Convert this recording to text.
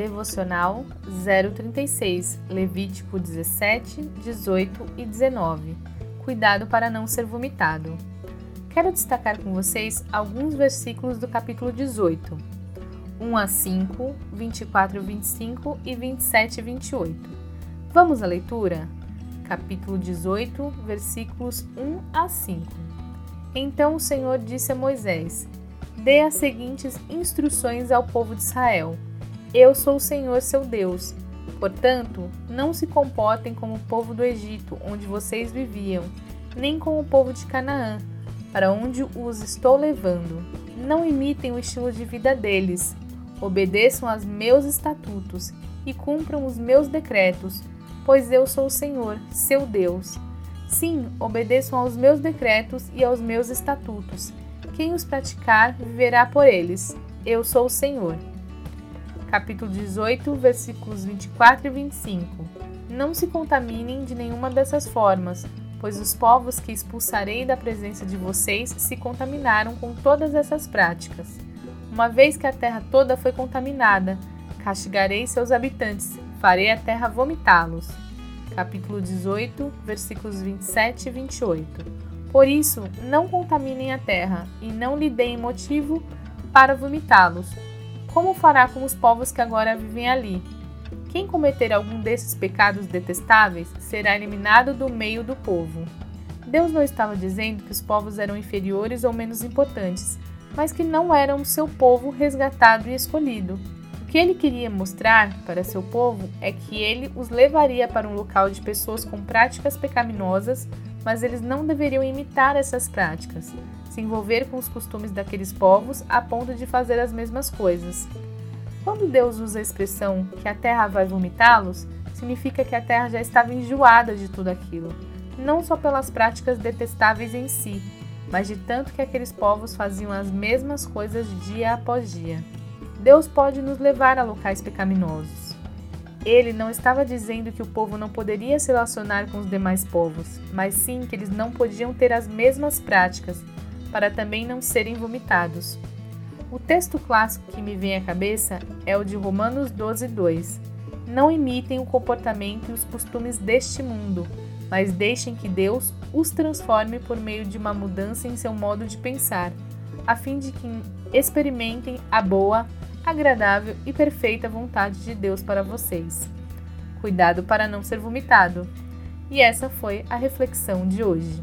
Devocional 036, Levítico 17, 18 e 19. Cuidado para não ser vomitado. Quero destacar com vocês alguns versículos do capítulo 18, 1 a 5, 24 25 e 27 e 28. Vamos à leitura? capítulo 18, versículos 1 a 5. Então o Senhor disse a Moisés: Dê as seguintes instruções ao povo de Israel: Eu sou o Senhor seu Deus. Portanto, não se comportem como o povo do Egito, onde vocês viviam, nem como o povo de Canaã, para onde os estou levando. Não imitem o estilo de vida deles. Obedeçam aos meus estatutos e cumpram os meus decretos pois eu sou o Senhor, seu Deus. Sim, obedeçam aos meus decretos e aos meus estatutos. Quem os praticar viverá por eles. Eu sou o Senhor. Capítulo 18, versículos 24 e 25. Não se contaminem de nenhuma dessas formas, pois os povos que expulsarei da presença de vocês se contaminaram com todas essas práticas. Uma vez que a terra toda foi contaminada, castigarei seus habitantes farei a terra vomitá-los. Capítulo 18, versículos 27 e 28. Por isso, não contaminem a terra e não lhe deem motivo para vomitá-los. Como fará com os povos que agora vivem ali? Quem cometer algum desses pecados detestáveis será eliminado do meio do povo. Deus não estava dizendo que os povos eram inferiores ou menos importantes, mas que não eram seu povo resgatado e escolhido que ele queria mostrar para seu povo é que ele os levaria para um local de pessoas com práticas pecaminosas, mas eles não deveriam imitar essas práticas, envolver com os costumes daqueles povos a ponto de fazer as mesmas coisas. Quando Deus usa a expressão que a terra vai vomitá-los, significa que a terra já estava enjoada de tudo aquilo, não só pelas práticas detestáveis em si, mas de tanto que aqueles povos faziam as mesmas coisas dia após dia. Deus pode nos levar a locais pecaminosos. Ele não estava dizendo que o povo não poderia se relacionar com os demais povos, mas sim que eles não podiam ter as mesmas práticas, para também não serem vomitados. O texto clássico que me vem à cabeça é o de Romanos 12, 2. Não imitem o comportamento e os costumes deste mundo, mas deixem que Deus os transforme por meio de uma mudança em seu modo de pensar, a fim de que experimentem a boa, agradável e perfeita vontade de Deus para vocês. Cuidado para não ser vomitado. E essa foi a reflexão de hoje.